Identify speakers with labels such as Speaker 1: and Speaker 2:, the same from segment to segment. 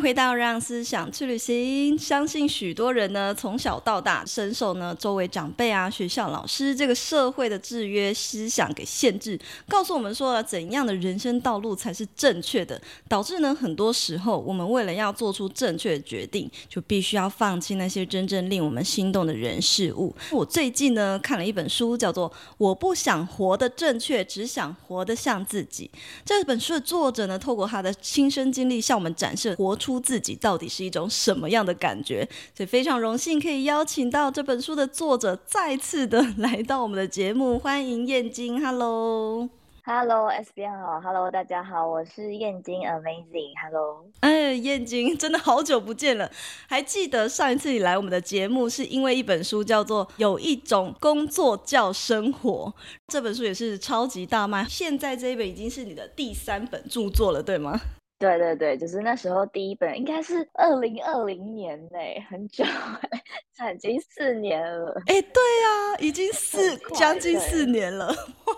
Speaker 1: 回到《让思想去旅行》。相信许多人呢，从小到大深受呢周围长辈啊、学校老师这个社会的制约思想给限制，告诉我们说怎样的人生道路才是正确的，导致呢很多时候我们为了要做出正确的决定，就必须要放弃那些真正令我们心动的人事物。我最近呢看了一本书，叫做《我不想活得正确，只想活得像自己》。这本书的作者呢，透过他的亲身经历，向我们展示活出自己到底是一种什么样的感觉？所以非常荣幸可以邀请到这本书的作者再次的来到我们的节目，欢迎燕京，Hello。
Speaker 2: Hello，S 编好，Hello，大家好，我是燕京，Amazing，Hello，
Speaker 1: 哎，燕京，真的好久不见了，还记得上一次你来我们的节目，是因为一本书叫做《有一种工作叫生活》，这本书也是超级大卖，现在这一本已经是你的第三本著作了，对吗？
Speaker 2: 对对对，就是那时候第一本，应该是二零二零年呢，很久，已经四年了。
Speaker 1: 哎，对啊，已经四将近四年了，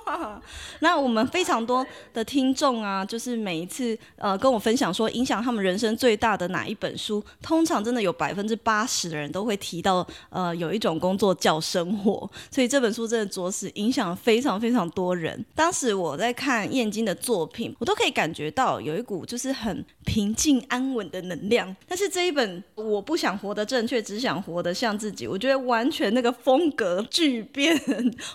Speaker 1: 哇！那我们非常多的听众啊，就是每一次呃跟我分享说影响他们人生最大的哪一本书，通常真的有百分之八十的人都会提到呃有一种工作叫生活，所以这本书真的着实影响了非常非常多人。当时我在看燕京的作品，我都可以感觉到有一股就。是很平静安稳的能量，但是这一本我不想活得正确，只想活得像自己。我觉得完全那个风格巨变，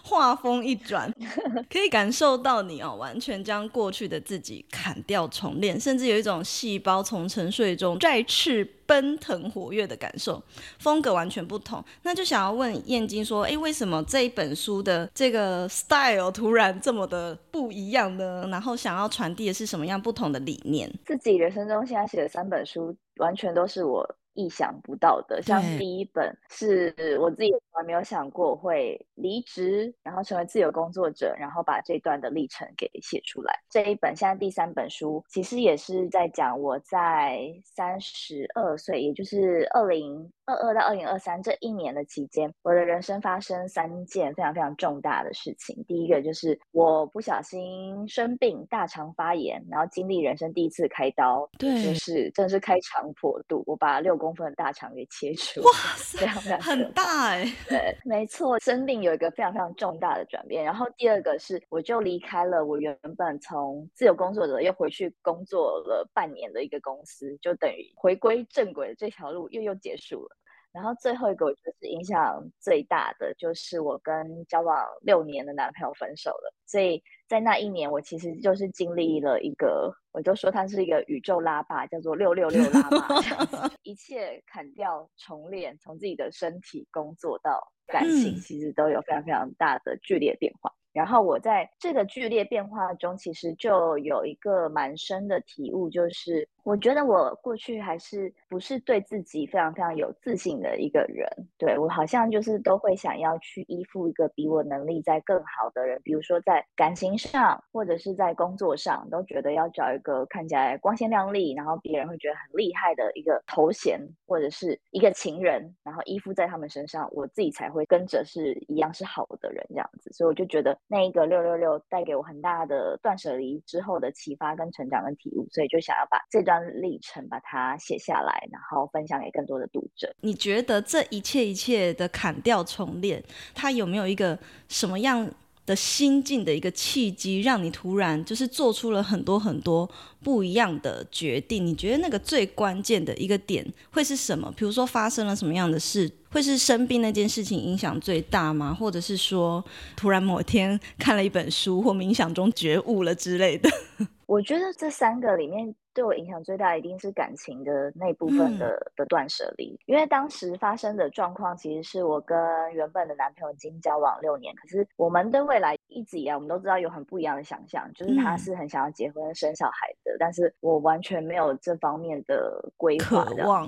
Speaker 1: 画风一转，可以感受到你哦，完全将过去的自己砍掉重练，甚至有一种细胞从沉睡中再次奔腾活跃的感受，风格完全不同。那就想要问燕京说，哎，为什么这一本书的这个 style 突然这么的不一样呢？然后想要传递的是什么样不同的理念？
Speaker 2: 自己人生中现在写的三本书，完全都是我。意想不到的，像第一本是我自己从来没有想过会离职，然后成为自由工作者，然后把这段的历程给写出来。这一本现在第三本书，其实也是在讲我在三十二岁，也就是二零二二到二零二三这一年的期间，我的人生发生三件非常非常重大的事情。第一个就是我不小心生病，大肠发炎，然后经历人生第一次开刀，
Speaker 1: 对，
Speaker 2: 就是真的是开肠破肚，我把六公分的大肠给切除，
Speaker 1: 哇塞，非常非常很大哎、欸，
Speaker 2: 对，没错，生病有一个非常非常重大的转变。然后第二个是，我就离开了我原本从自由工作者又回去工作了半年的一个公司，就等于回归正轨的这条路又又结束了。然后最后一个，我觉得是影响最大的，就是我跟交往六年的男朋友分手了。所以在那一年，我其实就是经历了一个，我就说它是一个宇宙拉霸，叫做六六六拉霸，这样，一切砍掉重练，从自己的身体、工作到感情，其实都有非常非常大的剧烈变化。然后我在这个剧烈变化中，其实就有一个蛮深的体悟，就是。我觉得我过去还是不是对自己非常非常有自信的一个人，对，我好像就是都会想要去依附一个比我能力再更好的人，比如说在感情上或者是在工作上，都觉得要找一个看起来光鲜亮丽，然后别人会觉得很厉害的一个头衔或者是一个情人，然后依附在他们身上，我自己才会跟着是一样是好的人这样子。所以我就觉得那一个六六六带给我很大的断舍离之后的启发跟成长跟体悟，所以就想要把这段。历程把它写下来，然后分享给更多的读者。
Speaker 1: 你觉得这一切一切的砍掉重练，它有没有一个什么样的心境的一个契机，让你突然就是做出了很多很多不一样的决定？你觉得那个最关键的一个点会是什么？比如说发生了什么样的事，会是生病那件事情影响最大吗？或者是说突然某天看了一本书或冥想中觉悟了之类的？
Speaker 2: 我觉得这三个里面对我影响最大，一定是感情的那部分的、嗯、的断舍离。因为当时发生的状况，其实是我跟原本的男朋友已经交往六年，可是我们对未来一直以来，我们都知道有很不一样的想象，就是他是很想要结婚生小孩的，嗯、但是我完全没有这方面的规划。
Speaker 1: 渴望。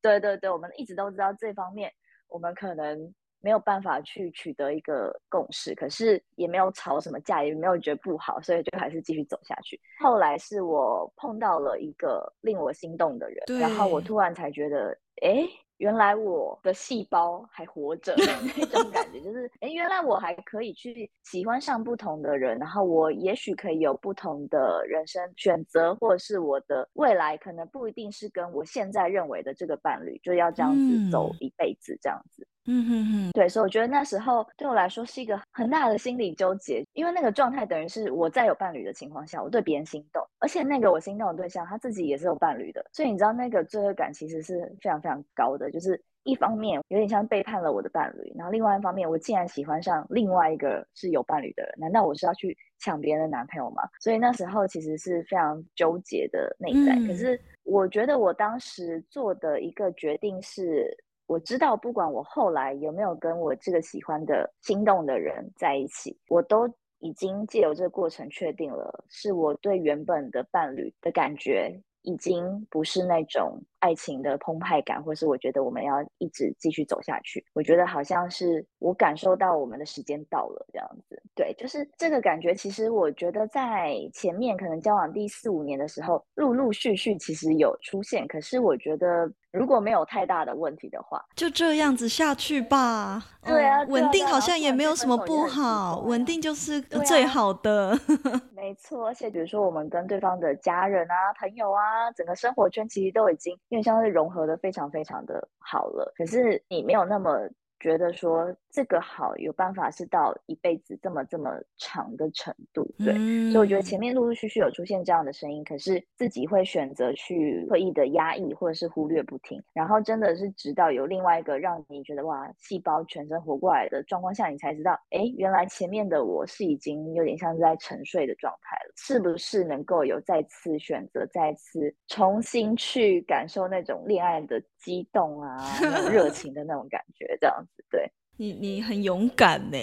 Speaker 2: 对对对，我们一直都知道这方面，我们可能。没有办法去取得一个共识，可是也没有吵什么架，也没有觉得不好，所以就还是继续走下去。后来是我碰到了一个令我心动的人，然后我突然才觉得，哎，原来我的细胞还活着 那种感觉，就是，哎，原来我还可以去喜欢上不同的人，然后我也许可以有不同的人生选择，或者是我的未来可能不一定是跟我现在认为的这个伴侣就要这样子走一辈子这样子。
Speaker 1: 嗯哼哼，
Speaker 2: 对，所以我觉得那时候对我来说是一个很大的心理纠结，因为那个状态等于是我在有伴侣的情况下，我对别人心动，而且那个我心动的对象他自己也是有伴侣的，所以你知道那个罪恶感其实是非常非常高的，就是一方面有点像背叛了我的伴侣，然后另外一方面我竟然喜欢上另外一个是有伴侣的人，难道我是要去抢别人的男朋友吗？所以那时候其实是非常纠结的内在，嗯、可是我觉得我当时做的一个决定是。我知道，不管我后来有没有跟我这个喜欢的、心动的人在一起，我都已经借由这个过程确定了，是我对原本的伴侣的感觉。已经不是那种爱情的澎湃感，或是我觉得我们要一直继续走下去。我觉得好像是我感受到我们的时间到了这样子。对，就是这个感觉。其实我觉得在前面可能交往第四五年的时候，陆陆续续其实有出现。可是我觉得如果没有太大的问题的话，
Speaker 1: 就这样子下去吧。
Speaker 2: 对啊，
Speaker 1: 稳定好像也没有什么不好，稳定就是最好的。
Speaker 2: 没错，而且比如说我们跟对方的家人啊、朋友啊，整个生活圈其实都已经因为像是融合的非常非常的好了。可是你没有那么。觉得说这个好有办法是到一辈子这么这么长的程度，对，嗯、所以我觉得前面陆陆续续有出现这样的声音，可是自己会选择去刻意的压抑或者是忽略不听，然后真的是直到有另外一个让你觉得哇细胞全身活过来的状况下，你才知道，哎，原来前面的我是已经有点像是在沉睡的状态了，是不是能够有再次选择，再次重新去感受那种恋爱的激动啊，热情的那种感觉，这样子。对
Speaker 1: 你，你很勇敢呢，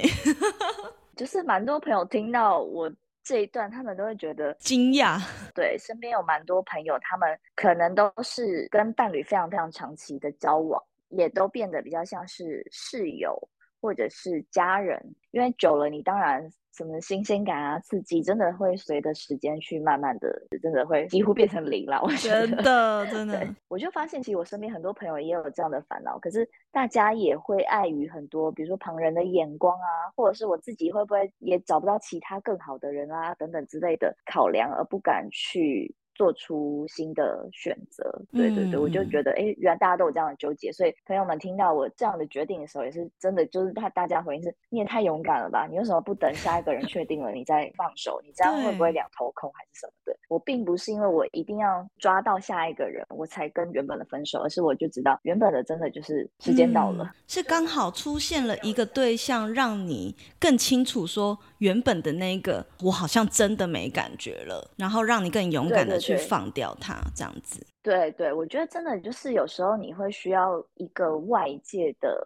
Speaker 2: 就是蛮多朋友听到我这一段，他们都会觉得
Speaker 1: 惊讶。
Speaker 2: 对，身边有蛮多朋友，他们可能都是跟伴侣非常非常长期的交往，也都变得比较像是室友或者是家人，因为久了，你当然。什么新鲜感啊，刺激，真的会随着时间去慢慢的，真的会几乎变成零了。我觉得
Speaker 1: 真的真的，
Speaker 2: 我就发现，其实我身边很多朋友也有这样的烦恼，可是大家也会碍于很多，比如说旁人的眼光啊，或者是我自己会不会也找不到其他更好的人啊，等等之类的考量，而不敢去。做出新的选择，对对对，我就觉得，哎，原来大家都有这样的纠结，所以朋友们听到我这样的决定的时候，也是真的，就是他大家回应是，你也太勇敢了吧？你为什么不等下一个人确定了你再放手？你这样会不会两头空还是什么的？我并不是因为我一定要抓到下一个人，我才跟原本的分手，而是我就知道原本的真的就是时间到了，嗯、
Speaker 1: 是刚好出现了一个对象，让你更清楚说原本的那个我好像真的没感觉了，然后让你更勇敢的去。去放掉它，这样子。
Speaker 2: 对对，我觉得真的就是有时候你会需要一个外界的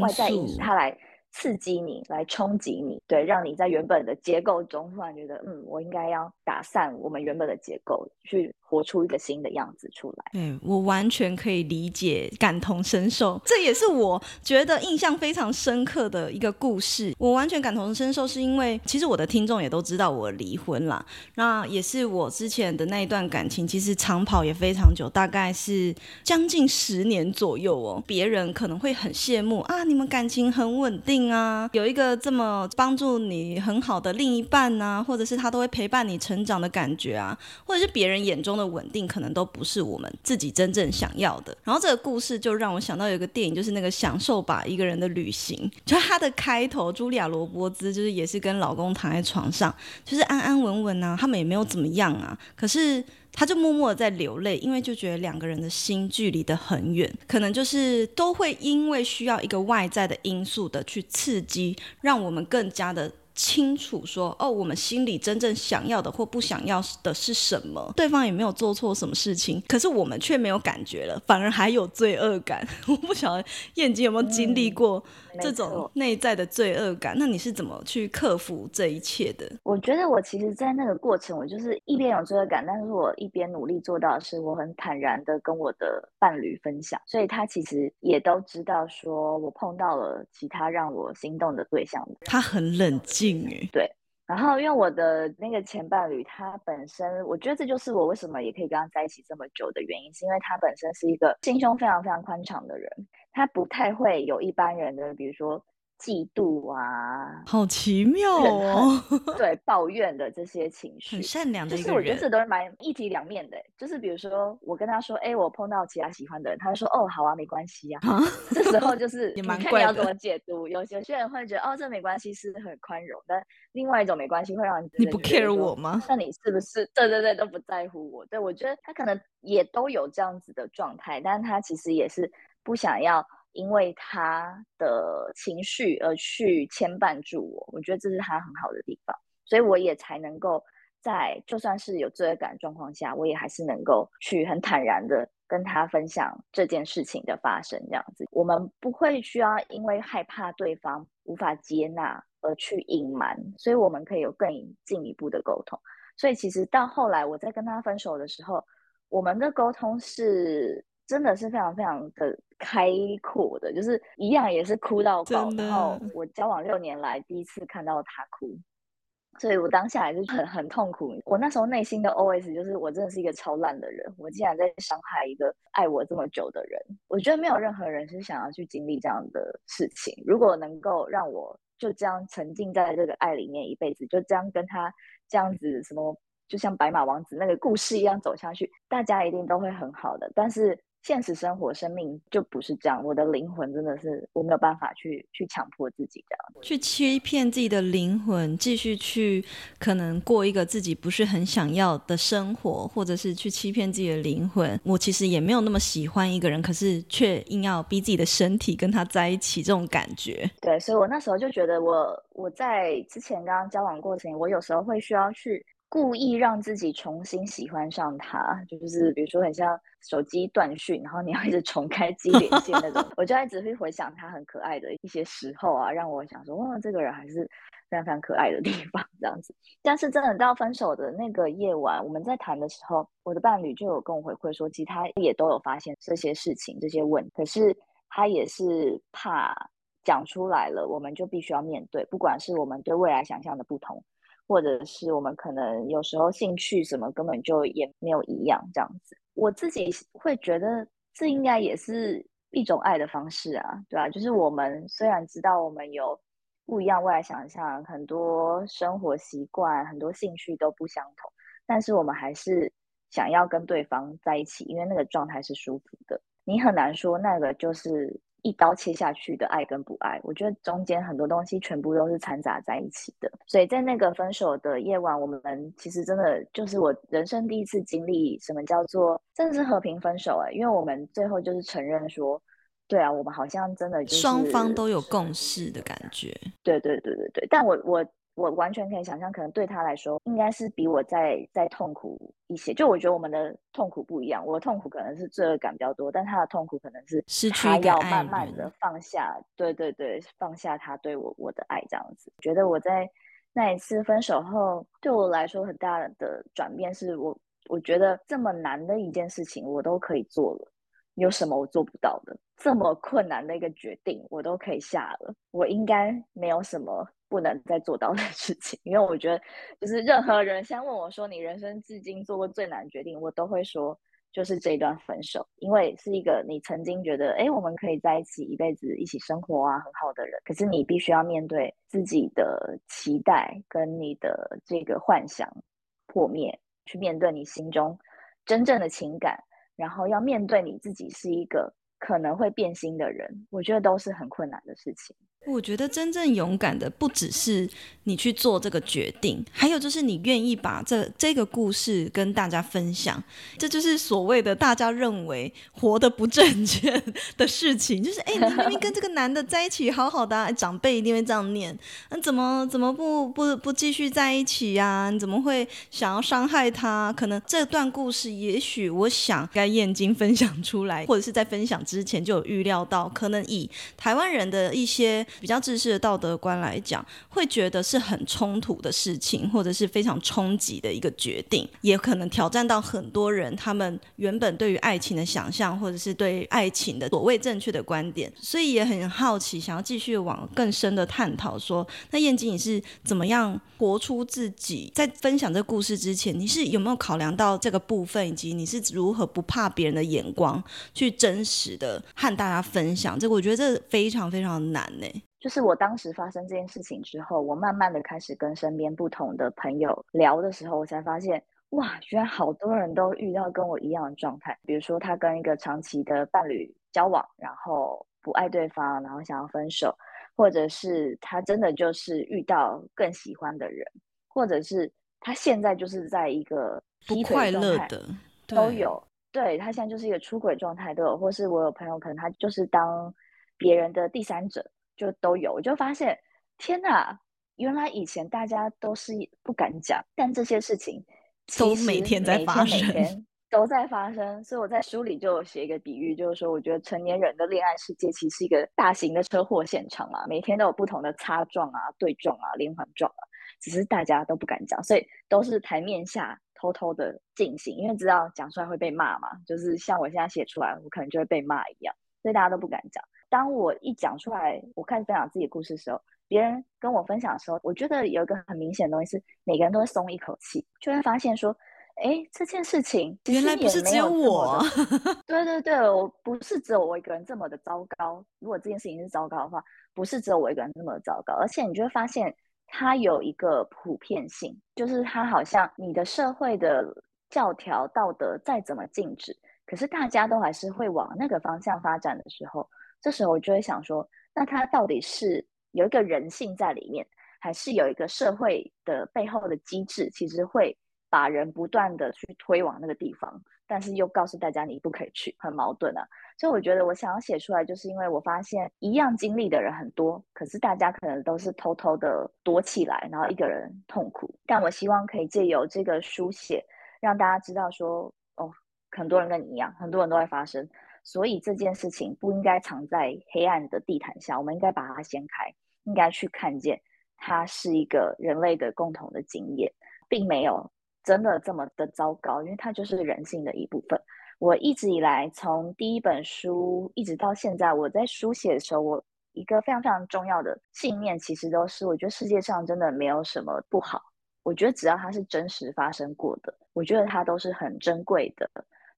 Speaker 2: 外在因素，它来刺激你，来冲击你，对，让你在原本的结构中突然觉得，嗯，我应该要打散我们原本的结构去。活出一个新的样子出来，
Speaker 1: 对，我完全可以理解、感同身受，这也是我觉得印象非常深刻的一个故事。我完全感同身受，是因为其实我的听众也都知道我离婚了，那也是我之前的那一段感情，其实长跑也非常久，大概是将近十年左右哦。别人可能会很羡慕啊，你们感情很稳定啊，有一个这么帮助你很好的另一半啊，或者是他都会陪伴你成长的感觉啊，或者是别人眼中的稳定可能都不是我们自己真正想要的。然后这个故事就让我想到有一个电影，就是那个《享受吧，一个人的旅行》。就它的开头，茱莉亚·罗伯兹就是也是跟老公躺在床上，就是安安稳稳啊，他们也没有怎么样啊。可是他就默默的在流泪，因为就觉得两个人的心距离得很远，可能就是都会因为需要一个外在的因素的去刺激，让我们更加的。清楚说哦，我们心里真正想要的或不想要的是什么？对方也没有做错什么事情，可是我们却没有感觉了，反而还有罪恶感。我不晓得燕姐有没有经历过这种内在的罪恶感？嗯，那你是怎么去克服这一切的？
Speaker 2: 我觉得我其实，在那个过程，我就是一边有罪恶感，但是我一边努力做到的是，我很坦然的跟我的伴侣分享，所以他其实也都知道，说我碰到了其他让我心动的对象。
Speaker 1: 他很冷静
Speaker 2: 诶。对，然后因为我的那个前伴侣，他本身，我觉得这就是我为什么也可以跟他在一起这么久的原因，是因为他本身是一个心胸非常非常宽敞的人，他不太会有一般人的，比如说。嫉妒啊，
Speaker 1: 好奇妙哦！
Speaker 2: 对，抱怨的这些情绪，
Speaker 1: 很善良的。
Speaker 2: 就是我觉得这都是蛮一体两面的。就是比如说，我跟他说：“哎，我碰到其他喜欢的人。”他就说：“哦，好啊，没关系呀。”这时候就 是你看你要怎么解读。有有些人会觉得：“哦，这没关系，是很宽容。”但另外一种没关系会让你
Speaker 1: 你不 care 我吗？
Speaker 2: 那你是不是对对对都不在乎我？对，我觉得他可能也都有这样子的状态，但他其实也是不想要。因为他的情绪而去牵绊住我，我觉得这是他很好的地方，所以我也才能够在就算是有罪恶感状况下，我也还是能够去很坦然的跟他分享这件事情的发生。这样子，我们不会需要因为害怕对方无法接纳而去隐瞒，所以我们可以有更进一步的沟通。所以其实到后来我在跟他分手的时候，我们的沟通是。真的是非常非常的开阔的，就是一样也是哭到爆。然后我交往六年来第一次看到他哭，所以我当下还是很很痛苦。我那时候内心的 OS 就是，我真的是一个超烂的人，我竟然在伤害一个爱我这么久的人。我觉得没有任何人是想要去经历这样的事情。如果能够让我就这样沉浸在这个爱里面一辈子，就这样跟他这样子什么，就像白马王子那个故事一样走下去，大家一定都会很好的。但是。现实生活、生命就不是这样。我的灵魂真的是我没有办法去去强迫自己这样，
Speaker 1: 去欺骗自己的灵魂，继续去可能过一个自己不是很想要的生活，或者是去欺骗自己的灵魂。我其实也没有那么喜欢一个人，可是却硬要逼自己的身体跟他在一起，这种感觉。
Speaker 2: 对，所以我那时候就觉得我，我我在之前刚刚交往过程，我有时候会需要去。故意让自己重新喜欢上他，就是比如说很像手机断讯，然后你要一直重开机连线那种，我就一直会回想他很可爱的一些时候啊，让我想说，哇，这个人还是非常非常可爱的地方这样子。但是真的到分手的那个夜晚，我们在谈的时候，我的伴侣就有跟我回馈说，其实他也都有发现这些事情、这些问题，可是他也是怕讲出来了，我们就必须要面对，不管是我们对未来想象的不同。或者是我们可能有时候兴趣什么根本就也没有一样这样子，我自己会觉得这应该也是一种爱的方式啊，对啊，就是我们虽然知道我们有不一样未来想象，很多生活习惯、很多兴趣都不相同，但是我们还是想要跟对方在一起，因为那个状态是舒服的。你很难说那个就是。一刀切下去的爱跟不爱，我觉得中间很多东西全部都是掺杂在一起的。所以在那个分手的夜晚，我们其实真的就是我人生第一次经历什么叫做真的是和平分手哎、欸，因为我们最后就是承认说，对啊，我们好像真的就是
Speaker 1: 双方都有共识的感觉。
Speaker 2: 对对对对对，但我我。我完全可以想象，可能对他来说，应该是比我再再痛苦一些。就我觉得我们的痛苦不一样，我的痛苦可能是罪恶感比较多，但他的痛苦可能是失去要慢慢的放下，对对对，放下他对我我的爱这样子。觉得我在那一次分手后，对我来说很大的转变是我我觉得这么难的一件事情我都可以做了，有什么我做不到的？这么困难的一个决定我都可以下了，我应该没有什么。不能再做到的 事情，因为我觉得，就是任何人先问我说，你人生至今做过最难决定，我都会说就是这一段分手，因为是一个你曾经觉得，哎，我们可以在一起一辈子一起生活啊，很好的人，可是你必须要面对自己的期待跟你的这个幻想破灭，去面对你心中真正的情感，然后要面对你自己是一个可能会变心的人，我觉得都是很困难的事情。
Speaker 1: 我觉得真正勇敢的不只是你去做这个决定，还有就是你愿意把这这个故事跟大家分享。这就是所谓的大家认为活得不正确的事情，就是哎，你明明跟这个男的在一起好好的啊，长辈一定会这样念，那怎么怎么不不不继续在一起呀？你怎么会想要伤害他？可能这段故事，也许我想该燕京分享出来，或者是在分享之前就有预料到，可能以台湾人的一些。比较自私的道德观来讲，会觉得是很冲突的事情，或者是非常冲击的一个决定，也可能挑战到很多人他们原本对于爱情的想象，或者是对爱情的所谓正确的观点。所以也很好奇，想要继续往更深的探讨。说，那燕京你是怎么样活出自己？在分享这故事之前，你是有没有考量到这个部分，以及你是如何不怕别人的眼光，去真实的和大家分享？这个我觉得这非常非常难呢。
Speaker 2: 就是我当时发生这件事情之后，我慢慢的开始跟身边不同的朋友聊的时候，我才发现，哇，居然好多人都遇到跟我一样的状态。比如说，他跟一个长期的伴侣交往，然后不爱对方，然后想要分手，或者是他真的就是遇到更喜欢的人，或者是他现在就是在一个
Speaker 1: 不快乐的
Speaker 2: 都有。对，他现在就是一个出轨状态都有，或是我有朋友可能他就是当别人的第三者。就都有，我就发现，天哪！原来以前大家都是不敢讲，但这些事情其实
Speaker 1: 每天在发生，
Speaker 2: 都在发生。所以我在书里就有写一个比喻，就是说，我觉得成年人的恋爱世界其实是一个大型的车祸现场嘛，每天都有不同的擦撞啊、对撞啊、连环撞啊，只是大家都不敢讲，所以都是台面下偷偷的进行，因为知道讲出来会被骂嘛，就是像我现在写出来，我可能就会被骂一样，所以大家都不敢讲。当我一讲出来，我开始分享自己的故事的时候，别人跟我分享的时候，我觉得有一个很明显的东西是，每个人都会松一口气，就会发现说，哎，这件事情
Speaker 1: 原来不是只有我，
Speaker 2: 对对对，我不是只有我一个人这么的糟糕。如果这件事情是糟糕的话，不是只有我一个人这么的糟糕，而且你就会发现它有一个普遍性，就是它好像你的社会的教条道德再怎么禁止，可是大家都还是会往那个方向发展的时候。这时候我就会想说，那它到底是有一个人性在里面，还是有一个社会的背后的机制，其实会把人不断的去推往那个地方，但是又告诉大家你不可以去，很矛盾啊。所以我觉得我想要写出来，就是因为我发现一样经历的人很多，可是大家可能都是偷偷的躲起来，然后一个人痛苦。但我希望可以借由这个书写，让大家知道说，哦，很多人跟你一样，很多人都在发生。所以这件事情不应该藏在黑暗的地毯下，我们应该把它掀开，应该去看见它是一个人类的共同的经验，并没有真的这么的糟糕，因为它就是人性的一部分。我一直以来从第一本书一直到现在，我在书写的时候，我一个非常非常重要的信念，其实都是我觉得世界上真的没有什么不好，我觉得只要它是真实发生过的，我觉得它都是很珍贵的。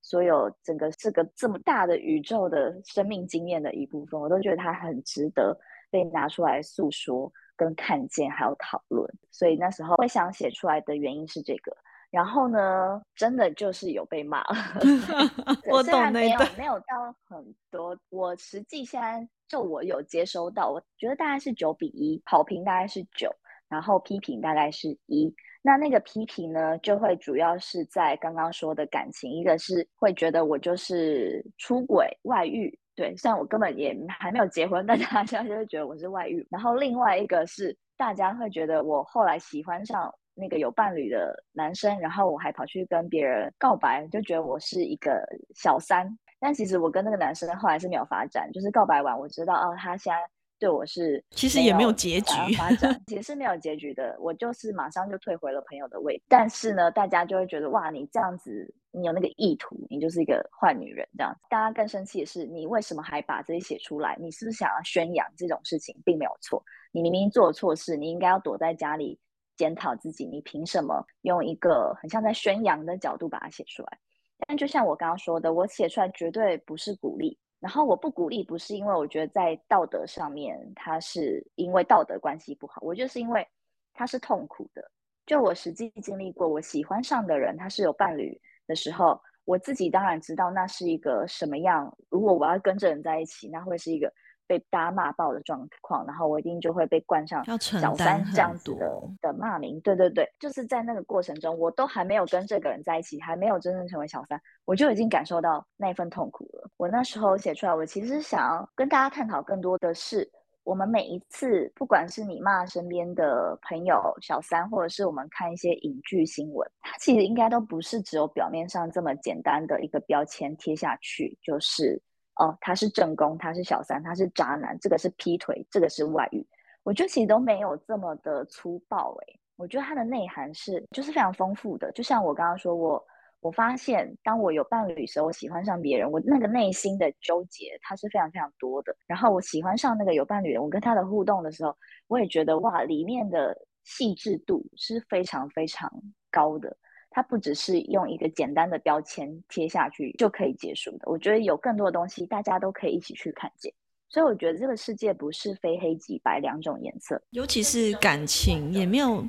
Speaker 2: 所有整个这个这么大的宇宙的生命经验的一部分，我都觉得它很值得被拿出来诉说、跟看见，还有讨论。所以那时候会想写出来的原因是这个。然后呢，真的就是有被骂，
Speaker 1: 我懂那个，
Speaker 2: 没有到很多。我实际现在就我有接收到，我觉得大概是九比一，好评大概是九，然后批评大概是一。那那个批评呢，就会主要是在刚刚说的感情，一个是会觉得我就是出轨外遇，对，虽然我根本也还没有结婚，但大家就会觉得我是外遇。然后另外一个是大家会觉得我后来喜欢上那个有伴侣的男生，然后我还跑去跟别人告白，就觉得我是一个小三。但其实我跟那个男生后来是没有发展，就是告白完我知道哦，他现在。对我是
Speaker 1: 其实也没有结局
Speaker 2: 发展，也是没有结局的。我就是马上就退回了朋友的位置，但是呢，大家就会觉得哇，你这样子，你有那个意图，你就是一个坏女人这样子。大家更生气的是，你为什么还把这些写出来？你是不是想要宣扬这种事情，并没有错。你明明做错事，你应该要躲在家里检讨自己。你凭什么用一个很像在宣扬的角度把它写出来？但就像我刚刚说的，我写出来绝对不是鼓励。然后我不鼓励，不是因为我觉得在道德上面，他是因为道德关系不好，我就是因为他是痛苦的。就我实际经历过，我喜欢上的人他是有伴侣的时候，我自己当然知道那是一个什么样。如果我要跟着人在一起，那会是一个被大家骂爆的状况，然后我一定就会被冠上小三这样子的的骂名。对对对，就是在那个过程中，我都还没有跟这个人在一起，还没有真正成为小三，我就已经感受到那份痛苦了。我那时候写出来，我其实想要跟大家探讨更多的是。我们每一次，不管是你骂身边的朋友小三，或者是我们看一些影剧新闻，它其实应该都不是只有表面上这么简单的一个标签贴下去，就是哦，他是正宫，他是小三，他是渣男，这个是劈腿，这个是外遇。我觉得其实都没有这么的粗暴，诶，我觉得它的内涵是就是非常丰富的。就像我刚刚说，我。我发现，当我有伴侣的时候，我喜欢上别人，我那个内心的纠结，它是非常非常多的。然后我喜欢上那个有伴侣的，我跟他的互动的时候，我也觉得哇，里面的细致度是非常非常高的。它不只是用一个简单的标签贴下去就可以结束的。我觉得有更多的东西，大家都可以一起去看见。所以我觉得这个世界不是非黑即白两种颜色，
Speaker 1: 尤其是感情也没有，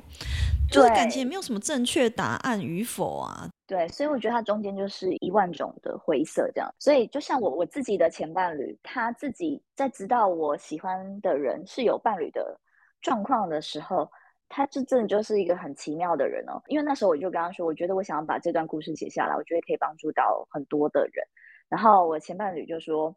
Speaker 1: 就是感情也没有什么正确答案与否啊。
Speaker 2: 对，所以我觉得它中间就是一万种的灰色这样。所以就像我我自己的前伴侣，他自己在知道我喜欢的人是有伴侣的状况的时候，他这真的就是一个很奇妙的人哦。因为那时候我就跟他说，我觉得我想要把这段故事写下来，我觉得可以帮助到很多的人。然后我前伴侣就说。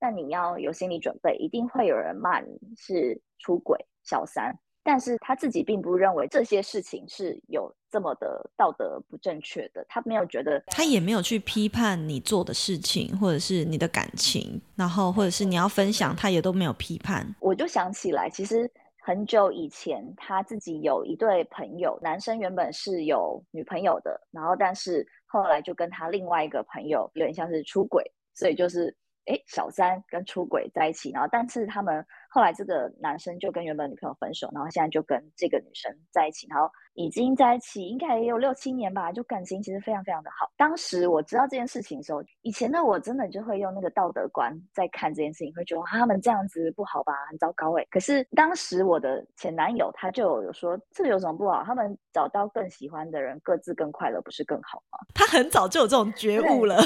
Speaker 2: 那你要有心理准备，一定会有人骂你是出轨、小三，但是他自己并不认为这些事情是有这么的道德不正确的，他没有觉得，
Speaker 1: 他也没有去批判你做的事情，或者是你的感情，然后或者是你要分享，他也都没有批判。
Speaker 2: 我就想起来，其实很久以前他自己有一对朋友，男生原本是有女朋友的，然后但是后来就跟他另外一个朋友有点像是出轨，所以就是。哎，小三跟出轨在一起，然后但是他们后来这个男生就跟原本女朋友分手，然后现在就跟这个女生在一起，然后已经在一起应该也有六七年吧，就感情其实非常非常的好。当时我知道这件事情的时候，以前的我真的就会用那个道德观在看这件事情，会觉得他们这样子不好吧，很糟糕哎。可是当时我的前男友他就有说，这有什么不好？他们找到更喜欢的人，各自更快乐，不是更好吗？
Speaker 1: 他很早就有这种觉悟了。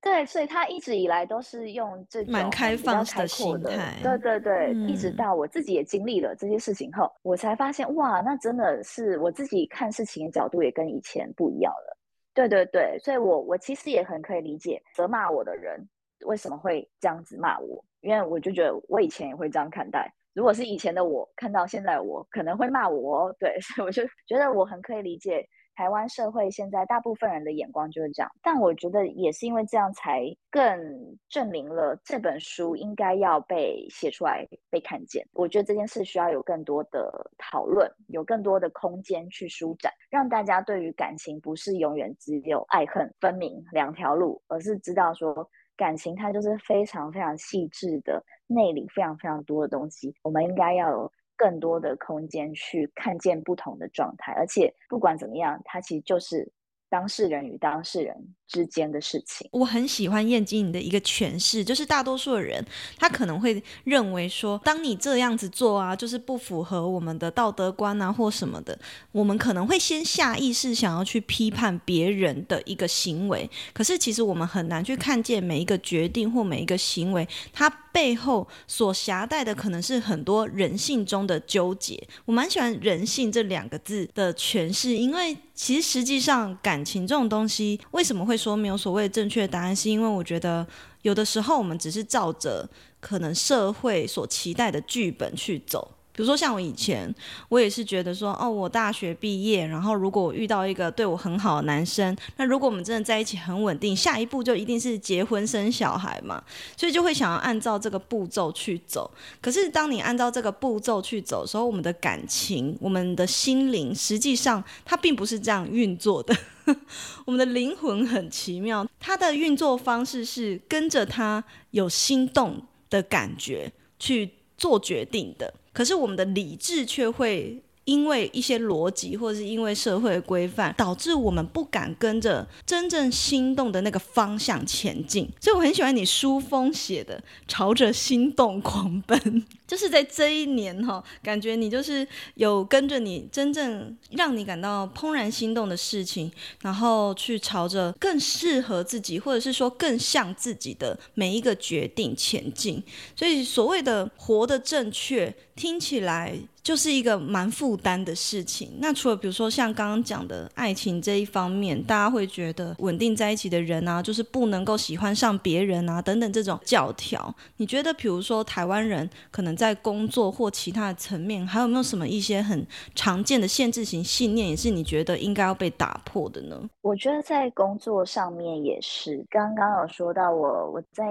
Speaker 2: 对，所以他一直以来都是用这种蛮开放的心态。对对对，嗯、一直到我自己也经历了这些事情后，我才发现哇，那真的是我自己看事情的角度也跟以前不一样了。对对对，所以我我其实也很可以理解责骂我的人为什么会这样子骂我，因为我就觉得我以前也会这样看待。如果是以前的我看到现在我可能会骂我，对，所以我就觉得我很可以理解。台湾社会现在大部分人的眼光就是这样，但我觉得也是因为这样，才更证明了这本书应该要被写出来、被看见。我觉得这件事需要有更多的讨论，有更多的空间去舒展，让大家对于感情不是永远只有爱恨分明两条路，而是知道说感情它就是非常非常细致的，内里非常非常多的东西，我们应该要有。更多的空间去看见不同的状态，而且不管怎么样，它其实就是。当事人与当事人之间的事情，
Speaker 1: 我很喜欢燕京你的一个诠释，就是大多数的人他可能会认为说，当你这样子做啊，就是不符合我们的道德观啊，或什么的，我们可能会先下意识想要去批判别人的一个行为。可是其实我们很难去看见每一个决定或每一个行为，它背后所夹带的可能是很多人性中的纠结。我蛮喜欢“人性”这两个字的诠释，因为。其实，实际上，感情这种东西，为什么会说没有所谓正确答案？是因为我觉得，有的时候我们只是照着可能社会所期待的剧本去走。比如说，像我以前，我也是觉得说，哦，我大学毕业，然后如果我遇到一个对我很好的男生，那如果我们真的在一起很稳定，下一步就一定是结婚生小孩嘛，所以就会想要按照这个步骤去走。可是，当你按照这个步骤去走的时候，我们的感情、我们的心灵，实际上它并不是这样运作的。我们的灵魂很奇妙，它的运作方式是跟着它有心动的感觉去做决定的。可是我们的理智却会因为一些逻辑，或者是因为社会规范，导致我们不敢跟着真正心动的那个方向前进。所以我很喜欢你书封写的“朝着心动狂奔”，就是在这一年哈，感觉你就是有跟着你真正让你感到怦然心动的事情，然后去朝着更适合自己，或者是说更像自己的每一个决定前进。所以所谓的活得正确，听起来就是一个蛮负担的事情。那除了比如说像刚刚讲的爱情这一方面，大家会觉得稳定在一起的人啊，就是不能够喜欢上别人啊，等等这种教条。你觉得，比如说台湾人可能在工作或其他的层面，还有没有什么一些很常见的限制型信念，也是你觉得应该要被打破的呢？
Speaker 2: 我觉得在工作上面也是，刚刚有说到我我在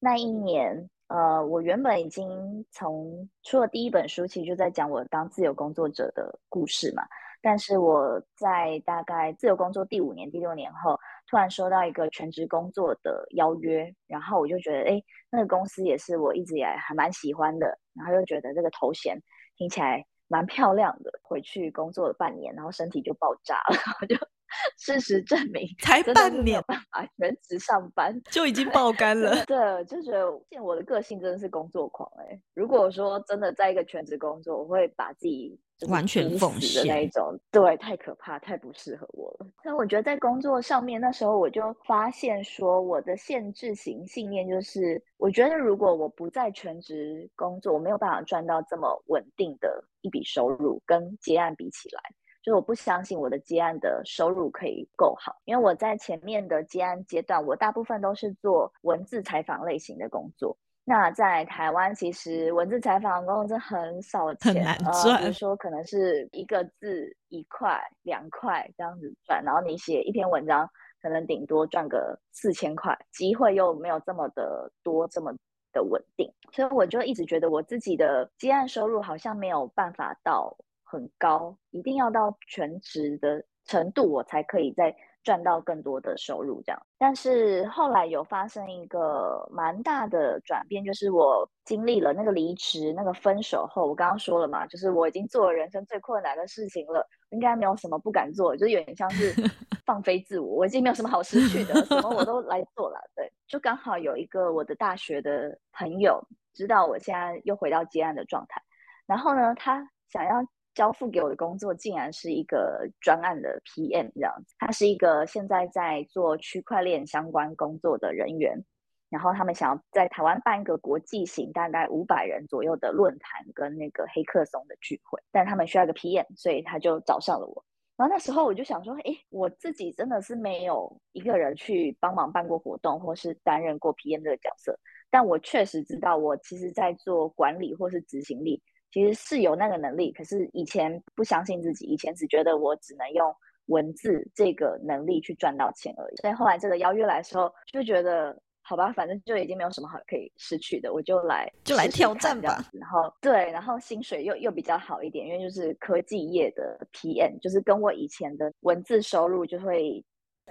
Speaker 2: 那一年。呃，我原本已经从出了第一本书，其实就在讲我当自由工作者的故事嘛。但是我在大概自由工作第五年、第六年后，突然收到一个全职工作的邀约，然后我就觉得，哎，那个公司也是我一直以来还蛮喜欢的，然后又觉得这个头衔听起来蛮漂亮的。回去工作了半年，然后身体就爆炸了，然后就。事实证明，
Speaker 1: 才半年，没有
Speaker 2: 办法全职上班
Speaker 1: 就已经爆肝了。
Speaker 2: 对，就觉得见我的个性真的是工作狂哎、欸。如果说真的在一个全职工作，我会把自己
Speaker 1: 完全奉献
Speaker 2: 的那一种。对，太可怕，太不适合我了。所以我觉得在工作上面，那时候我就发现说，我的限制型信念就是，我觉得如果我不在全职工作，我没有办法赚到这么稳定的一笔收入，跟接案比起来。就我不相信我的接案的收入可以够好，因为我在前面的接案阶段，我大部分都是做文字采访类型的工作。那在台湾，其实文字采访的工作很少钱，
Speaker 1: 很难赚。
Speaker 2: 呃，比如说可能是一个字一块、两块这样子赚，然后你写一篇文章，可能顶多赚个四千块，机会又没有这么的多，这么的稳定。所以我就一直觉得我自己的接案收入好像没有办法到。很高，一定要到全职的程度，我才可以再赚到更多的收入。这样，但是后来有发生一个蛮大的转变，就是我经历了那个离职、那个分手后，我刚刚说了嘛，就是我已经做了人生最困难的事情了，应该没有什么不敢做，就有点像是 放飞自我，我已经没有什么好失去的，什么我都来 做了。对，就刚好有一个我的大学的朋友知道我现在又回到接案的状态，然后呢，他想要。交付给我的工作竟然是一个专案的 PM 这样子，他是一个现在在做区块链相关工作的人员，然后他们想要在台湾办一个国际型大概五百人左右的论坛跟那个黑客松的聚会，但他们需要一个 PM，所以他就找上了我。然后那时候我就想说，诶，我自己真的是没有一个人去帮忙办过活动，或是担任过 PM 这个角色，但我确实知道我其实在做管理或是执行力。其实是有那个能力，可是以前不相信自己，以前只觉得我只能用文字这个能力去赚到钱而已。所以后来这个邀约来的时候，就觉得好吧，反正就已经没有什么好可以失去的，我就来
Speaker 1: 就来挑战吧。
Speaker 2: 然后对，然后薪水又又比较好一点，因为就是科技业的 PM，就是跟我以前的文字收入就会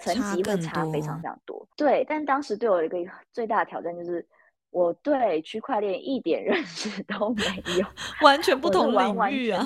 Speaker 2: 层级会差非常非常多。对，但当时对我一个最大的挑战就是。我对区块链一点认识都没有，
Speaker 1: 完全不同领域啊！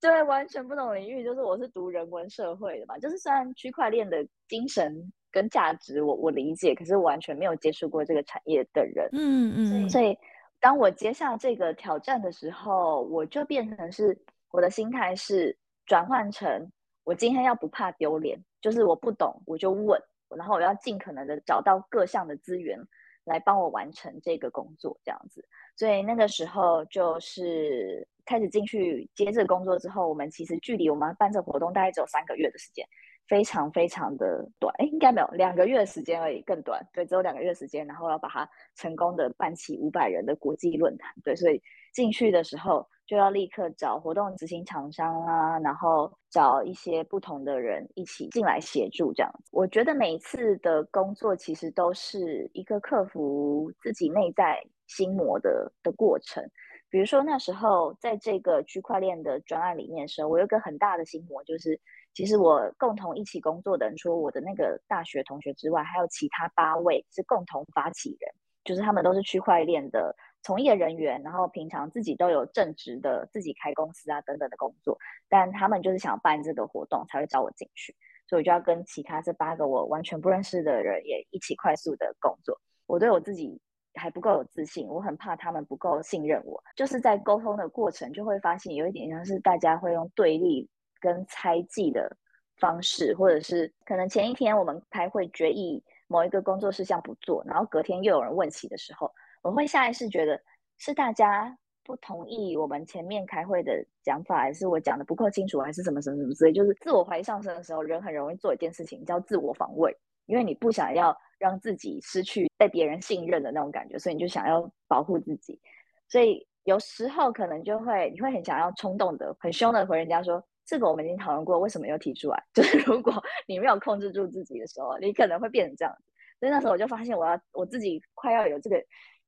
Speaker 2: 对，完全不同领域，就是我是读人文社会的嘛，就是虽然区块链的精神跟价值我我理解，可是完全没有接触过这个产业的人，
Speaker 1: 嗯嗯，
Speaker 2: 所以当我接下这个挑战的时候，我就变成是我的心态是转换成我今天要不怕丢脸，就是我不懂我就问，然后我要尽可能的找到各项的资源。来帮我完成这个工作，这样子，所以那个时候就是开始进去接这个工作之后，我们其实距离我们办这个活动大概只有三个月的时间，非常非常的短，哎，应该没有两个月的时间而已，更短，对，只有两个月时间，然后要把它成功的办起五百人的国际论坛，对，所以进去的时候。就要立刻找活动执行厂商啊，然后找一些不同的人一起进来协助这样子。我觉得每一次的工作其实都是一个克服自己内在心魔的的过程。比如说那时候在这个区块链的专案里面的时候，我有一个很大的心魔，就是其实我共同一起工作的人，除了我的那个大学同学之外，还有其他八位是共同发起人，就是他们都是区块链的。从业人员，然后平常自己都有正职的，自己开公司啊等等的工作，但他们就是想办这个活动才会找我进去，所以我就要跟其他这八个我完全不认识的人也一起快速的工作。我对我自己还不够有自信，我很怕他们不够信任我，就是在沟通的过程就会发现有一点像是大家会用对立跟猜忌的方式，或者是可能前一天我们开会决议某一个工作事项不做，然后隔天又有人问起的时候，我会下意识觉得是大家不同意我们前面开会的讲法，还是我讲的不够清楚，还是什么什么什么之类。就是自我怀疑上升的时候，人很容易做一件事情叫自我防卫，因为你不想要让自己失去被别人信任的那种感觉，所以你就想要保护自己。所以有时候可能就会你会很想要冲动的、很凶的回人家说。这个我们已经讨论过，为什么又提出来？就是如果你没有控制住自己的时候，你可能会变成这样。所以那时候我就发现，我要我自己快要有这个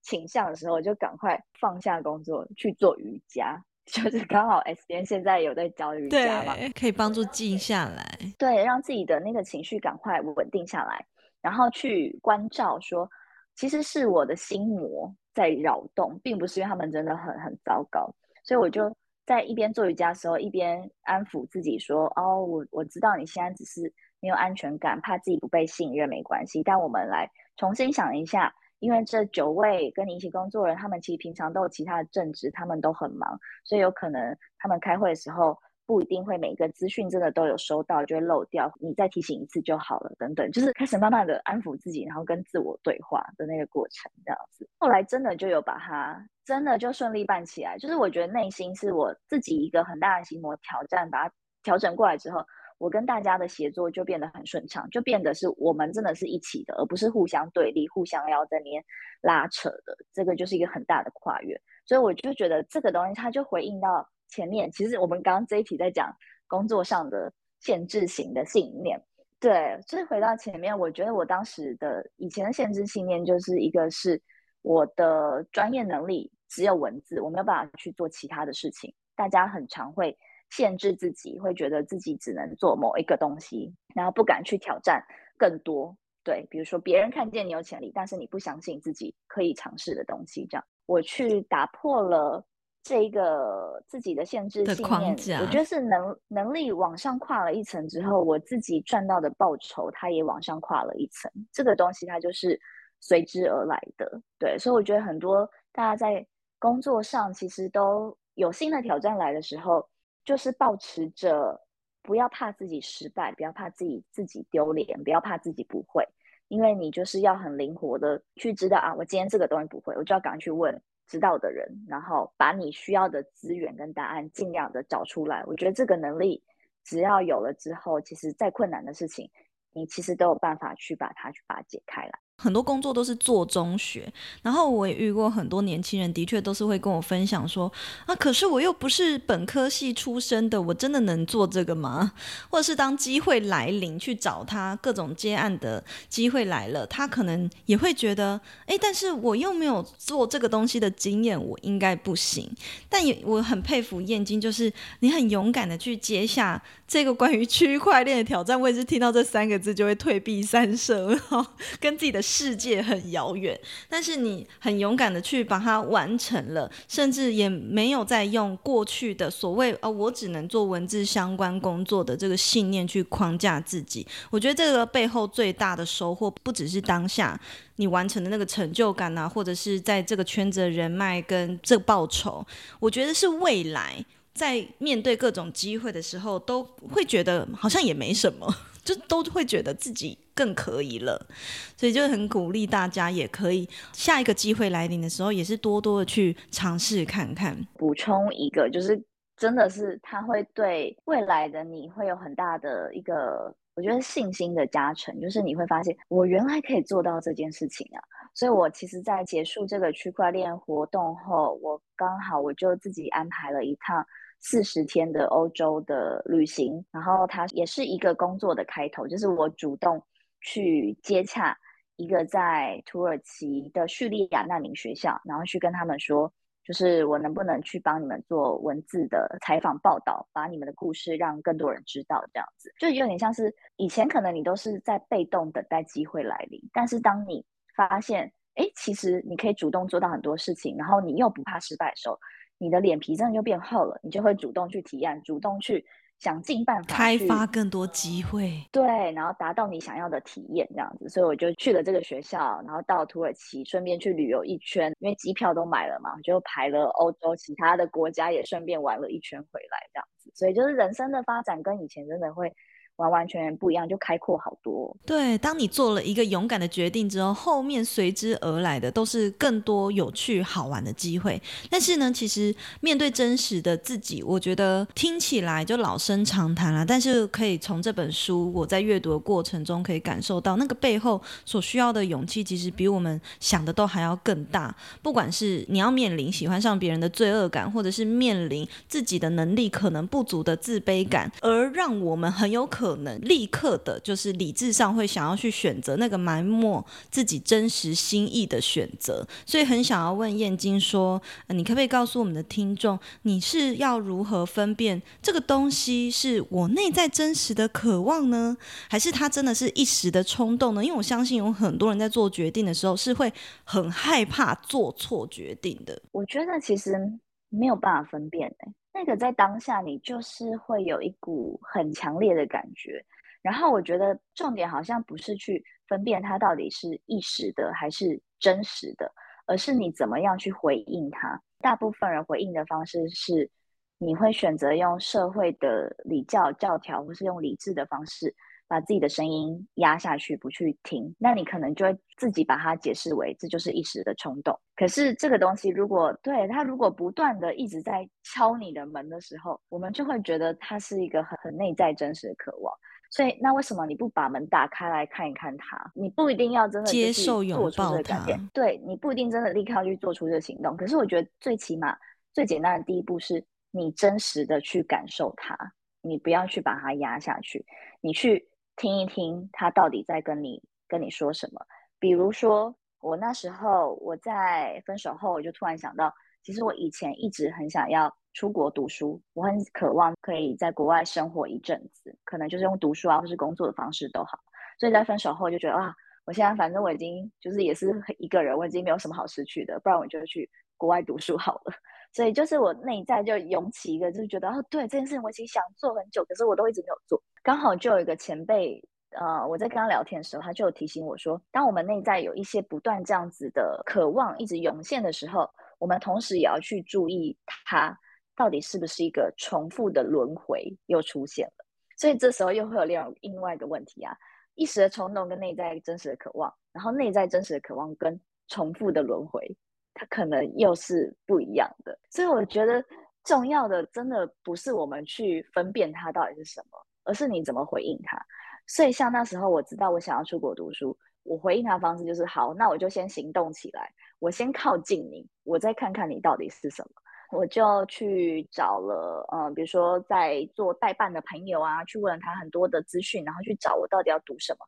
Speaker 2: 倾向的时候，我就赶快放下工作去做瑜伽。就是刚好 S 编现在有在教瑜伽嘛，
Speaker 1: 可以帮助静下来，
Speaker 2: 对，让自己的那个情绪赶快稳定下来，然后去关照说，其实是我的心魔在扰动，并不是因为他们真的很很糟糕，所以我就。在一边做瑜伽的时候，一边安抚自己说：“哦，我我知道你现在只是没有安全感，怕自己不被信任，没关系。但我们来重新想一下，因为这九位跟你一起工作的人，他们其实平常都有其他的正职，他们都很忙，所以有可能他们开会的时候。”不一定会每个资讯真的都有收到，就会漏掉。你再提醒一次就好了，等等，就是开始慢慢的安抚自己，然后跟自我对话的那个过程，这样子。后来真的就有把它真的就顺利办起来。就是我觉得内心是我自己一个很大的心魔挑战，把它调整过来之后，我跟大家的协作就变得很顺畅，就变得是我们真的是一起的，而不是互相对立、互相要在那边拉扯的。这个就是一个很大的跨越。所以我就觉得这个东西它就回应到。前面其实我们刚刚这一题在讲工作上的限制型的信念，对，所以回到前面，我觉得我当时的以前的限制信念就是一个是我的专业能力只有文字，我没有办法去做其他的事情。大家很常会限制自己，会觉得自己只能做某一个东西，然后不敢去挑战更多。对，比如说别人看见你有潜力，但是你不相信自己可以尝试的东西，这样我去打破了。这一个自己的限制信念，我觉得是能能力往上跨了一层之后，我自己赚到的报酬，它也往上跨了一层。这个东西它就是随之而来的，对。所以我觉得很多大家在工作上其实都有新的挑战来的时候，就是抱持着不要怕自己失败，不要怕自己自己丢脸，不要怕自己不会，因为你就是要很灵活的去知道啊，我今天这个东西不会，我就要赶快去问。知道的人，然后把你需要的资源跟答案尽量的找出来。我觉得这个能力只要有了之后，其实再困难的事情，你其实都有办法去把它去把它解开来。
Speaker 1: 很多工作都是做中学，然后我也遇过很多年轻人，的确都是会跟我分享说啊，可是我又不是本科系出身的，我真的能做这个吗？或者是当机会来临去找他各种接案的机会来了，他可能也会觉得，哎，但是我又没有做这个东西的经验，我应该不行。但也我很佩服燕京，就是你很勇敢的去接下这个关于区块链的挑战。我也是听到这三个字就会退避三舍，然后跟自己的。世界很遥远，但是你很勇敢的去把它完成了，甚至也没有再用过去的所谓“哦，我只能做文字相关工作”的这个信念去框架自己。我觉得这个背后最大的收获，不只是当下你完成的那个成就感啊，或者是在这个圈子的人脉跟这报酬，我觉得是未来在面对各种机会的时候，都会觉得好像也没什么。就都会觉得自己更可以了，所以就很鼓励大家，也可以下一个机会来临的时候，也是多多的去尝试看看。
Speaker 2: 补充一个，就是真的是他会对未来的你会有很大的一个，我觉得信心的加成，就是你会发现我原来可以做到这件事情啊。所以我其实，在结束这个区块链活动后，我刚好我就自己安排了一趟。四十天的欧洲的旅行，然后它也是一个工作的开头，就是我主动去接洽一个在土耳其的叙利亚难民学校，然后去跟他们说，就是我能不能去帮你们做文字的采访报道，把你们的故事让更多人知道，这样子就有点像是以前可能你都是在被动等待机会来临，但是当你发现。哎，其实你可以主动做到很多事情，然后你又不怕失败的时候，你的脸皮真的就变厚了，你就会主动去提案，主动去。想尽办法
Speaker 1: 开发更多机会，
Speaker 2: 对，然后达到你想要的体验这样子，所以我就去了这个学校，然后到土耳其，顺便去旅游一圈，因为机票都买了嘛，我就排了欧洲其他的国家，也顺便玩了一圈回来这样子，所以就是人生的发展跟以前真的会。完完全全不一样，就开阔好多。
Speaker 1: 对，当你做了一个勇敢的决定之后，后面随之而来的都是更多有趣好玩的机会。但是呢，其实面对真实的自己，我觉得听起来就老生常谈了。但是可以从这本书，我在阅读的过程中可以感受到，那个背后所需要的勇气，其实比我们想的都还要更大。不管是你要面临喜欢上别人的罪恶感，或者是面临自己的能力可能不足的自卑感，而让我们很有可可能立刻的，就是理智上会想要去选择那个埋没自己真实心意的选择，所以很想要问燕京说，你可不可以告诉我们的听众，你是要如何分辨这个东西是我内在真实的渴望呢，还是它真的是一时的冲动呢？因为我相信有很多人在做决定的时候是会很害怕做错决定的。
Speaker 2: 我觉得其实没有办法分辨欸那个在当下，你就是会有一股很强烈的感觉。然后我觉得重点好像不是去分辨它到底是一时的还是真实的，而是你怎么样去回应它。大部分人回应的方式是，你会选择用社会的礼教教条，或是用理智的方式。把自己的声音压下去，不去听，那你可能就会自己把它解释为这就是一时的冲动。可是这个东西，如果对它如果不断的一直在敲你的门的时候，我们就会觉得它是一个很很内在真实的渴望。所以，那为什么你不把门打开来看一看它？你不一定要真的接受拥抱它，对，你不一定真的立刻去做出这个行动。可是，我觉得最起码最简单的第一步是你真实的去感受它，你不要去把它压下去，你去。听一听他到底在跟你跟你说什么。比如说，我那时候我在分手后，我就突然想到，其实我以前一直很想要出国读书，我很渴望可以在国外生活一阵子，可能就是用读书啊，或是工作的方式都好。所以在分手后就觉得啊，我现在反正我已经就是也是一个人，我已经没有什么好失去的，不然我就去国外读书好了。所以就是我内在就涌起一个，就是觉得哦，对，这件事情我已经想做很久，可是我都一直没有做。刚好就有一个前辈，呃，我在跟他聊天的时候，他就提醒我说，当我们内在有一些不断这样子的渴望一直涌现的时候，我们同时也要去注意它到底是不是一个重复的轮回又出现了。所以这时候又会有另另外一个问题啊，一时的冲动跟内在真实的渴望，然后内在真实的渴望跟重复的轮回。它可能又是不一样的，所以我觉得重要的真的不是我们去分辨它到底是什么，而是你怎么回应它。所以像那时候我知道我想要出国读书，我回应他的方式就是好，那我就先行动起来，我先靠近你，我再看看你到底是什么。我就去找了，嗯，比如说在做代办的朋友啊，去问了他很多的资讯，然后去找我到底要读什么。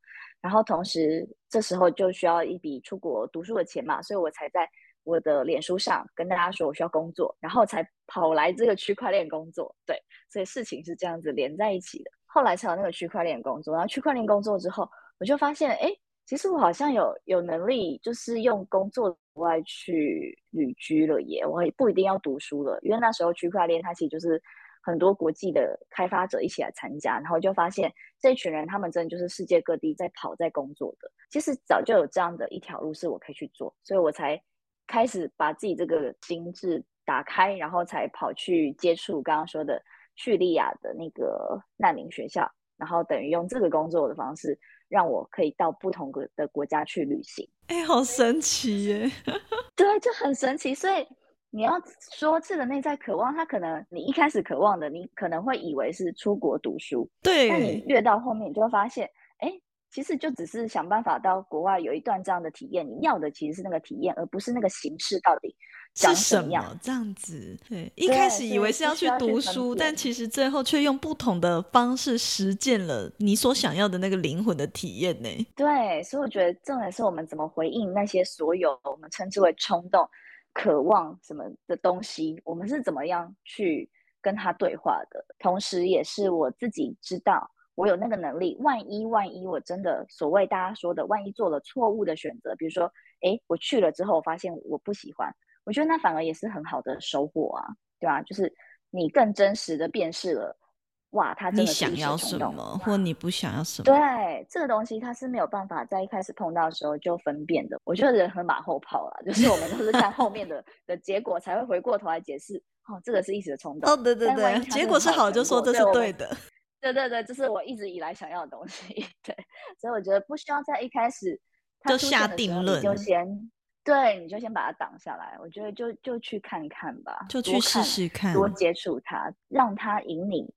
Speaker 2: 然后同时这时候就需要一笔出国读书的钱嘛，所以我才在。我的脸书上跟大家说我需要工作，然后才跑来这个区块链工作。对，所以事情是这样子连在一起的。后来才有那个区块链工作，然后区块链工作之后，我就发现，哎，其实我好像有有能力，就是用工作外去旅居了耶。我也不一定要读书了，因为那时候区块链它其实就是很多国际的开发者一起来参加，然后就发现这一群人他们真的就是世界各地在跑在工作的。其实早就有这样的一条路是我可以去做，所以我才。开始把自己这个心智打开，然后才跑去接触刚刚说的叙利亚的那个难民学校，然后等于用这个工作的方式，让我可以到不同的国家去旅行。
Speaker 1: 哎，好神奇耶！
Speaker 2: 对，就很神奇。所以你要说这个内在渴望，他可能你一开始渴望的，你可能会以为是出国读书，
Speaker 1: 对。
Speaker 2: 但你越到后面，你就会发现，哎。其实就只是想办法到国外有一段这样的体验，你要的其实是那个体验，而不是那个形式到底长什么样。
Speaker 1: 是什么这样子，对，一开始以为是要去读书，但其实最后却用不同的方式实践了你所想要的那个灵魂的体验呢。
Speaker 2: 对，所以我觉得重点是我们怎么回应那些所有我们称之为冲动、渴望什么的东西，我们是怎么样去跟他对话的，同时也是我自己知道。我有那个能力，万一万一我真的所谓大家说的，万一做了错误的选择，比如说，诶，我去了之后，我发现我不喜欢，我觉得那反而也是很好的收获啊，对吧？就是你更真实的辨识了，哇，他真的
Speaker 1: 你想要什么，或你不想要什么？
Speaker 2: 对，这个东西他是没有办法在一开始碰到的时候就分辨的。我觉得人很马后炮啦，就是我们都是看后面的 的结果才会回过头来解释，哦，这个是一时的冲动。
Speaker 1: 哦，对对对，结果是好就说这是对的。
Speaker 2: 对对对，这是我一直以来想要的东西。对，所以我觉得不需要在一开始就下定论，你就先对，你就先把它挡下来。我觉得就就去看看吧，
Speaker 1: 就去试试看，
Speaker 2: 多接触它，让它引你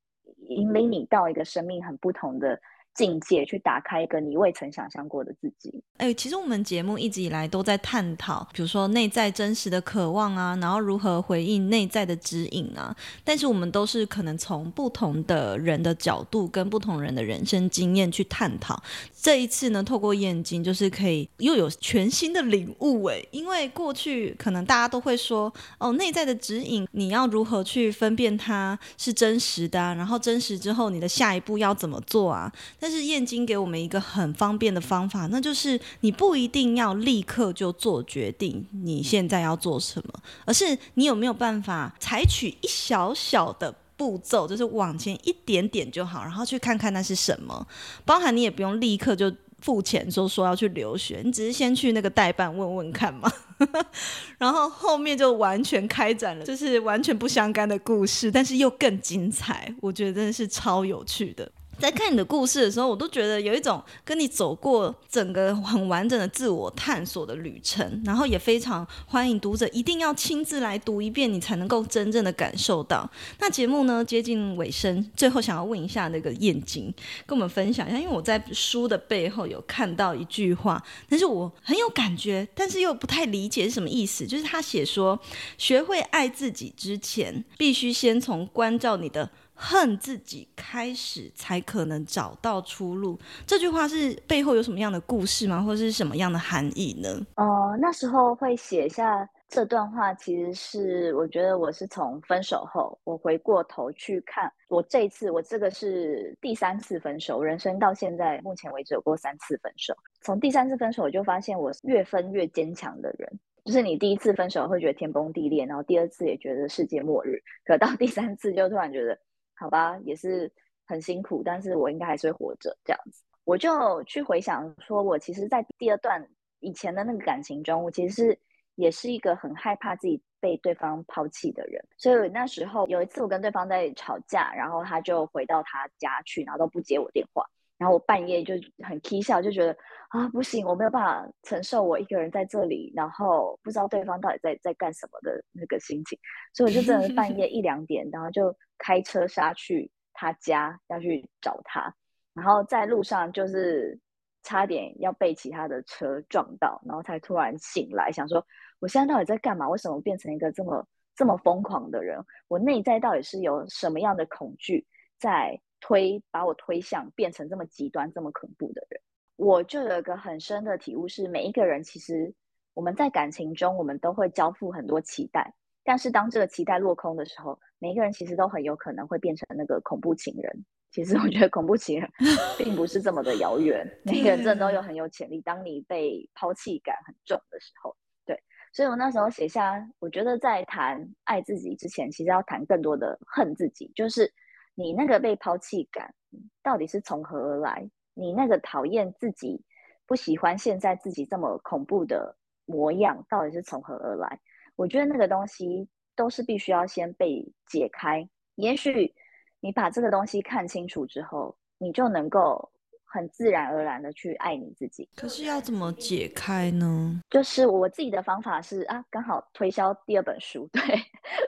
Speaker 2: 引领你到一个生命很不同的境界，去打开一个你未曾想象过的自己。
Speaker 1: 哎、其实我们节目一直以来都在探讨，比如说内在真实的渴望啊，然后如何回应内在的指引啊。但是我们都是可能从不同的人的角度跟不同人的人生经验去探讨。这一次呢，透过验经，就是可以又有全新的领悟。哎，因为过去可能大家都会说，哦，内在的指引，你要如何去分辨它是真实的啊？然后真实之后，你的下一步要怎么做啊？但是验经给我们一个很方便的方法，那就是你不一定要立刻就做决定，你现在要做什么，而是你有没有办法采取一小小的步骤，就是往前一点点就好，然后去看看那是什么。包含你也不用立刻就付钱，说说要去留学，你只是先去那个代办问问看嘛，然后后面就完全开展了，就是完全不相干的故事，但是又更精彩，我觉得真的是超有趣的。在看你的故事的时候，我都觉得有一种跟你走过整个很完整的自我探索的旅程，然后也非常欢迎读者一定要亲自来读一遍，你才能够真正的感受到。那节目呢，接近尾声，最后想要问一下那个燕京，跟我们分享一下，因为我在书的背后有看到一句话，但是我很有感觉，但是又不太理解是什么意思。就是他写说，学会爱自己之前，必须先从关照你的。恨自己开始，才可能找到出路。这句话是背后有什么样的故事吗？或者是什么样的含义呢？
Speaker 2: 哦、呃，那时候会写下这段话，其实是我觉得我是从分手后，我回过头去看，我这一次我这个是第三次分手，人生到现在目前为止有过三次分手。从第三次分手，我就发现我越分越坚强的人，就是你第一次分手会觉得天崩地裂，然后第二次也觉得世界末日，可到第三次就突然觉得。好吧，也是很辛苦，但是我应该还是会活着这样子。我就去回想，说我其实，在第二段以前的那个感情中，我其实是也是一个很害怕自己被对方抛弃的人。所以那时候有一次，我跟对方在吵架，然后他就回到他家去，然后都不接我电话。然后我半夜就很气笑，就觉得啊，不行，我没有办法承受我一个人在这里，然后不知道对方到底在在干什么的那个心情，所以我就真的半夜一两点，然后就开车杀去他家，要去找他，然后在路上就是差点要被其他的车撞到，然后才突然醒来，想说我现在到底在干嘛？为什么变成一个这么这么疯狂的人？我内在到底是有什么样的恐惧在？推把我推向变成这么极端、这么恐怖的人，我就有一个很深的体悟：是每一个人其实我们在感情中，我们都会交付很多期待，但是当这个期待落空的时候，每一个人其实都很有可能会变成那个恐怖情人。其实我觉得恐怖情人 并不是这么的遥远，每个人真的都有很有潜力。当你被抛弃感很重的时候，对，所以我那时候写下，我觉得在谈爱自己之前，其实要谈更多的恨自己，就是。你那个被抛弃感到底是从何而来？你那个讨厌自己、不喜欢现在自己这么恐怖的模样，到底是从何而来？我觉得那个东西都是必须要先被解开。也许你把这个东西看清楚之后，你就能够。很自然而然的去爱你自己，
Speaker 1: 可是要怎么解开呢？
Speaker 2: 就是我自己的方法是啊，刚好推销第二本书，对，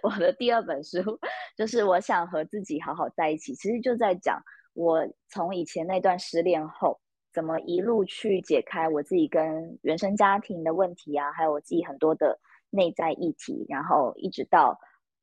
Speaker 2: 我的第二本书就是我想和自己好好在一起，其实就在讲我从以前那段失恋后，怎么一路去解开我自己跟原生家庭的问题啊，还有我自己很多的内在议题，然后一直到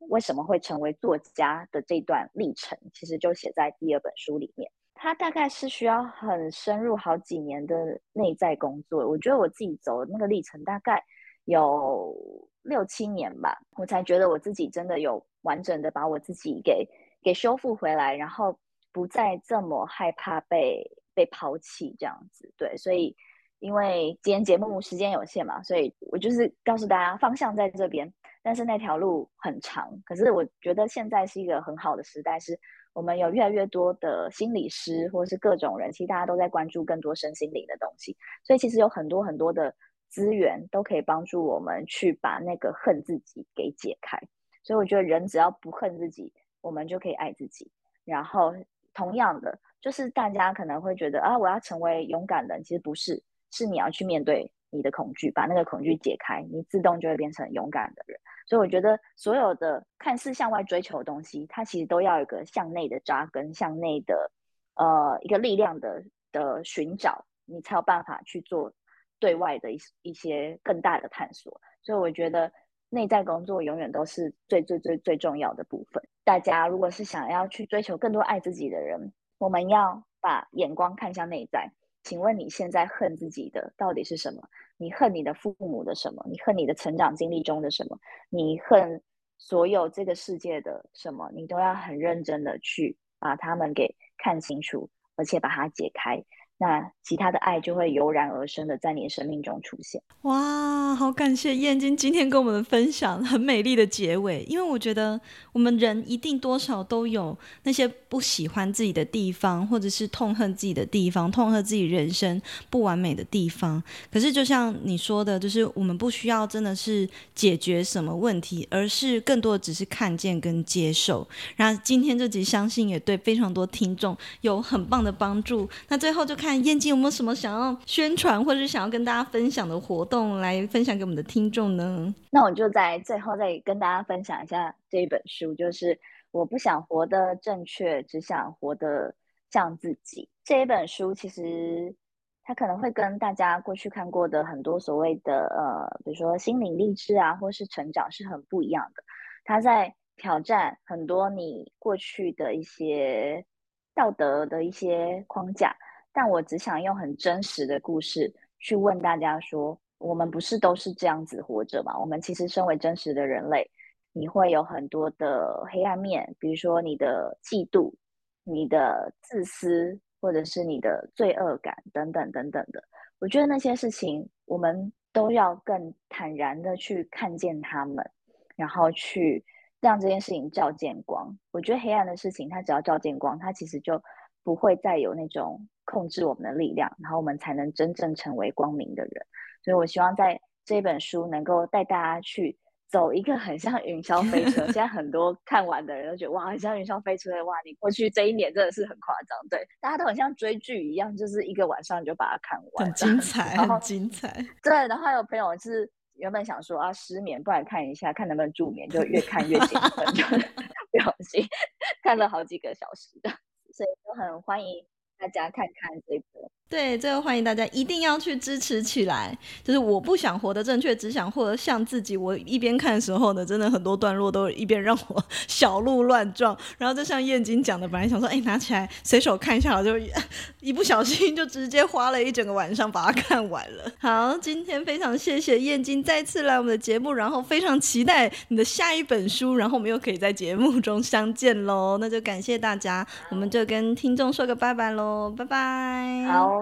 Speaker 2: 为什么会成为作家的这段历程，其实就写在第二本书里面。他大概是需要很深入好几年的内在工作，我觉得我自己走的那个历程大概有六七年吧，我才觉得我自己真的有完整的把我自己给给修复回来，然后不再这么害怕被被抛弃这样子。对，所以因为今天节目时间有限嘛，所以我就是告诉大家方向在这边，但是那条路很长。可是我觉得现在是一个很好的时代，是我们有越来越多的心理师或是各种人，其实大家都在关注更多身心灵的东西，所以其实有很多很多的资源都可以帮助我们去把那个恨自己给解开。所以我觉得人只要不恨自己，我们就可以爱自己。然后同样的，就是大家可能会觉得啊，我要成为勇敢的人，其实不是，是你要去面对你的恐惧，把那个恐惧解开，你自动就会变成勇敢的人。所以我觉得所有的看似向外追求的东西，它其实都要有一个向内的扎根，向内的呃一个力量的的寻找，你才有办法去做对外的一一些更大的探索。所以我觉得。内在工作永远都是最最最最重要的部分。大家如果是想要去追求更多爱自己的人，我们要把眼光看向内在。请问你现在恨自己的到底是什么？你恨你的父母的什么？你恨你的成长经历中的什么？你恨所有这个世界的什么？你都要很认真的去把他们给看清楚，而且把它解开。那其他的爱就会油然而生的在你的生命中出现。
Speaker 1: 哇，好感谢燕京今天跟我们的分享，很美丽的结尾。因为我觉得我们人一定多少都有那些不喜欢自己的地方，或者是痛恨自己的地方，痛恨自己人生不完美的地方。可是就像你说的，就是我们不需要真的是解决什么问题，而是更多的只是看见跟接受。然后今天这集相信也对非常多听众有很棒的帮助。那最后就看。燕京有没有什么想要宣传或者是想要跟大家分享的活动来分享给我们的听众呢？
Speaker 2: 那我就在最后再跟大家分享一下这一本书，就是我不想活得正确，只想活得像自己。这一本书其实它可能会跟大家过去看过的很多所谓的呃，比如说心灵励志啊，或是成长是很不一样的。它在挑战很多你过去的一些道德的一些框架。但我只想用很真实的故事去问大家说：我们不是都是这样子活着吗？我们其实身为真实的人类，你会有很多的黑暗面，比如说你的嫉妒、你的自私，或者是你的罪恶感等等等等的。我觉得那些事情，我们都要更坦然的去看见他们，然后去让这件事情照见光。我觉得黑暗的事情，它只要照见光，它其实就不会再有那种。控制我们的力量，然后我们才能真正成为光明的人。所以我希望在这本书能够带大家去走一个很像云霄飞车。现在很多看完的人都觉得哇，很像云霄飞车，哇，你过去这一年真的是很夸张。对，大家都很像追剧一样，就是一个晚上就把它看完，
Speaker 1: 很精彩，很精彩。
Speaker 2: 对，然后还有朋友是原本想说啊失眠，不然看一下，看能不能助眠，就越看越兴奋，就 不小心 看了好几个小时的，所以都很欢迎。大家看看这个，
Speaker 1: 对，最后欢迎大家一定要去支持起来。就是我不想活得正确，只想活得像自己。我一边看的时候呢，真的很多段落都一边让我 小鹿乱撞。然后就像燕京讲的，本来想说，哎，拿起来随手看一下，我就 一不小心就直接花了一整个晚上把它看完了。好，今天非常谢谢燕京再次来我们的节目，然后非常期待你的下一本书，然后我们又可以在节目中相见喽。那就感谢大家，我们就跟听众说个拜拜喽。拜拜，
Speaker 2: 好，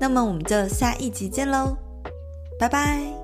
Speaker 1: 那么我们就下一集见喽，拜拜。